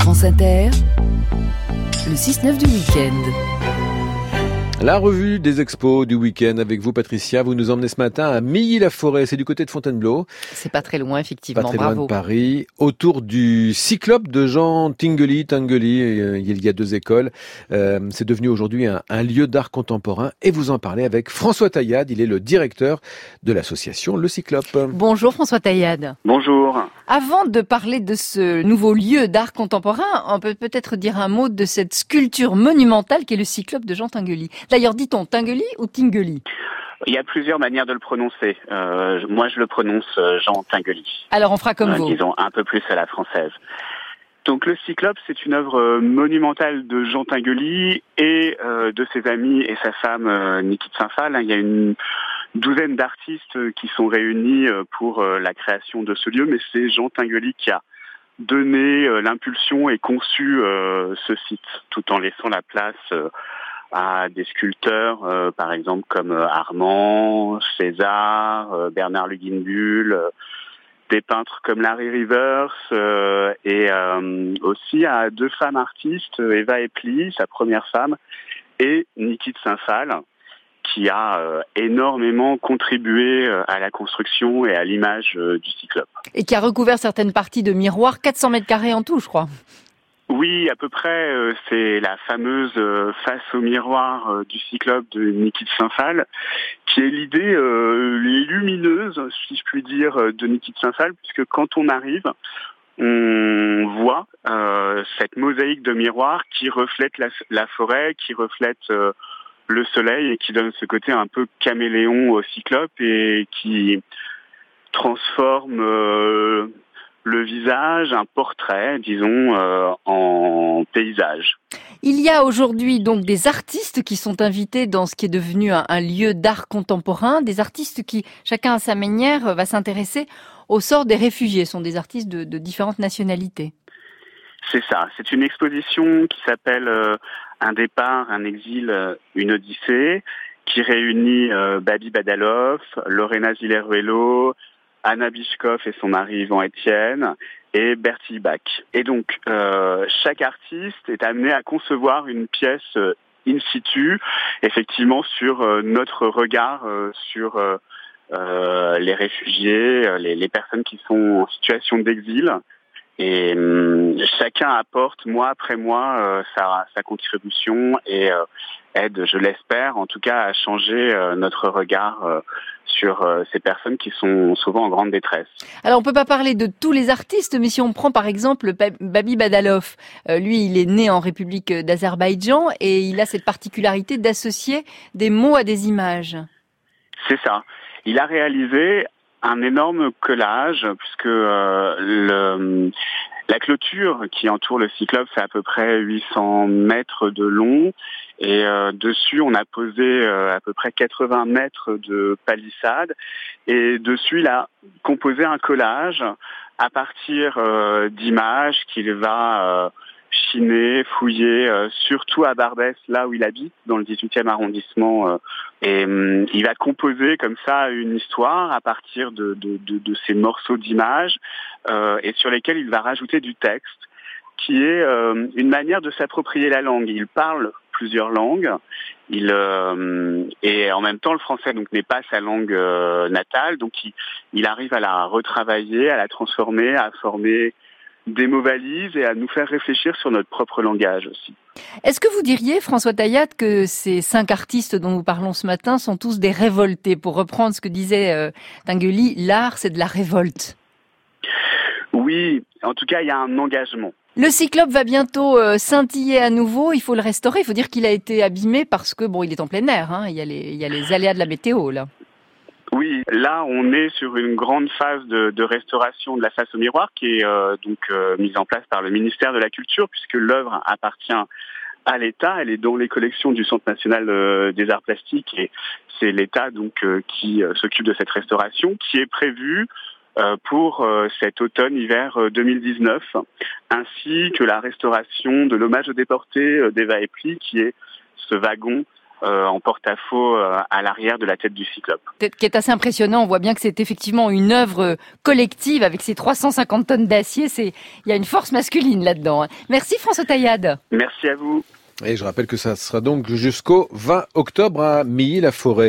France Inter, le 6-9 du week-end. La revue des expos du week-end avec vous, Patricia. Vous nous emmenez ce matin à Milly-la-Forêt. C'est du côté de Fontainebleau. C'est pas très loin, effectivement. Pas très Bravo. loin de Paris. Autour du cyclope de Jean Tinguely. Tinguely, euh, il y a deux écoles. Euh, c'est devenu aujourd'hui un, un lieu d'art contemporain. Et vous en parlez avec François Taillade. Il est le directeur de l'association Le Cyclope. Bonjour François Taillade. Bonjour. Avant de parler de ce nouveau lieu d'art contemporain, on peut peut-être dire un mot de cette sculpture monumentale qui est le cyclope de Jean Tinguely. D'ailleurs, dit-on Tinguely ou Tinguely? Il y a plusieurs manières de le prononcer. Euh, moi, je le prononce euh, Jean Tinguely. Alors on fera comme Euh, vous. disons un peu plus à la française. Donc le Cyclope, c'est une œuvre euh, monumentale de Jean Tinguely et euh, de ses amis et sa femme Niki de Saint-Phal. Il y a une douzaine d'artistes euh, qui sont réunis euh, pour euh, la création de ce lieu, mais c'est Jean Tinguely qui a donné l'impulsion et conçu ce site, tout en laissant la place à des sculpteurs, par exemple comme Armand, César, Bernard Luginbull, euh, des peintres comme Larry Rivers et aussi à deux femmes artistes, Eva Epli, sa première femme, et Niki de Saint-Phal, qui a euh, énormément contribué euh, à la construction et à l'image euh, du cyclope. Et qui a recouvert certaines parties de miroirs, 400 mètres carrés en tout, je crois. Oui, à peu près. c'est la fameuse face au miroir du cyclope de Niki de Saint-Phal, qui est l'idée lumineuse, si je puis dire, de Niki de Saint-Phal, puisque quand on arrive, on voit euh, cette mosaïque de miroirs qui reflète la, la forêt, qui reflète euh, le soleil et qui donne ce côté un peu caméléon au cyclope et qui transforme euh, le visage, un portrait, disons, euh, en paysage. Il y a aujourd'hui donc des artistes qui sont invités dans ce qui est devenu un, lieu d'art contemporain, des artistes qui, chacun à sa manière, va s'intéresser au sort des réfugiés. Ce sont des artistes de différentes nationalités. C'est ça. C'est une exposition qui s'appelle euh, Un départ, un exil, euh, une odyssée, qui réunit euh, Babi Badalov, Lorena Zileruelo, Anna Bishkov et son mari Yvan Etienne et Bertie Bach. Et donc, euh, chaque artiste est amené à concevoir une pièce in situ, effectivement sur notre regard sur les réfugiés, les personnes qui sont en situation d'exil. Et hum, chacun apporte mois après mois euh, sa, sa contribution et euh, aide, je l'espère, en tout cas à changer euh, notre regard euh, sur euh, ces personnes qui sont souvent en grande détresse. Alors on peut pas parler de tous les artistes, mais si on prend par exemple Ba- Babi Badalov, euh, lui il est né en République d'Azerbaïdjan et il a cette particularité d'associer des mots à des images. C'est ça. Il a réalisé un énorme collage puisque euh, le, la clôture qui entoure le cyclope fait à peu près 800 mètres de long. Et euh, dessus on a posé euh, à peu près 80 mètres de palissade. Et dessus il a composé un collage à partir euh, d'images qu'il va chiner, fouiller, euh, surtout à Barbès, là où il habite, dans le 18e arrondissement. euh, et hum, il va composer comme ça une histoire à partir de, ces morceaux d'images euh, et sur lesquels il va rajouter du texte, qui est euh, une manière de s'approprier la langue. Il parle plusieurs langues. Et en même temps le français donc n'est pas sa langue natale, donc il arrive à la retravailler, à la transformer, à former des mots valises et à nous faire réfléchir sur notre propre langage aussi. Est-ce que vous diriez, François Taillat, que ces cinq artistes dont nous parlons ce matin sont tous des révoltés Pour reprendre ce que disait euh, Tinguely, l'art c'est de la révolte? Oui, en tout cas il y a un engagement. Le cyclope va bientôt euh, scintiller à nouveau. Il faut le restaurer. Il faut dire qu'il a été abîmé parce que bon, il est en plein air. Hein. Il, y a les, il y a les aléas de la météo là. Oui, là on est sur une grande phase de, de restauration de la face au miroir qui est euh, donc euh, mise en place par le ministère de la Culture puisque l'œuvre appartient à l'État. Elle est dans les collections du Centre national euh, des arts plastiques et c'est l'État donc euh, qui euh, s'occupe de cette restauration qui est prévue pour cet automne-hiver euh, 2019, ainsi que la restauration de l'hommage aux déportés d'Eva Epli, qui est ce wagon en porte-à-faux à l'arrière de la tête du cyclope. Qui est assez impressionnant. On voit bien que c'est effectivement une œuvre collective avec ses 350 tonnes d'acier. C'est il y a une force masculine là-dedans. Hein. Merci François Taillade. Merci à vous. Et je rappelle que ça sera donc jusqu'au 20 octobre à Milly-la-Forêt.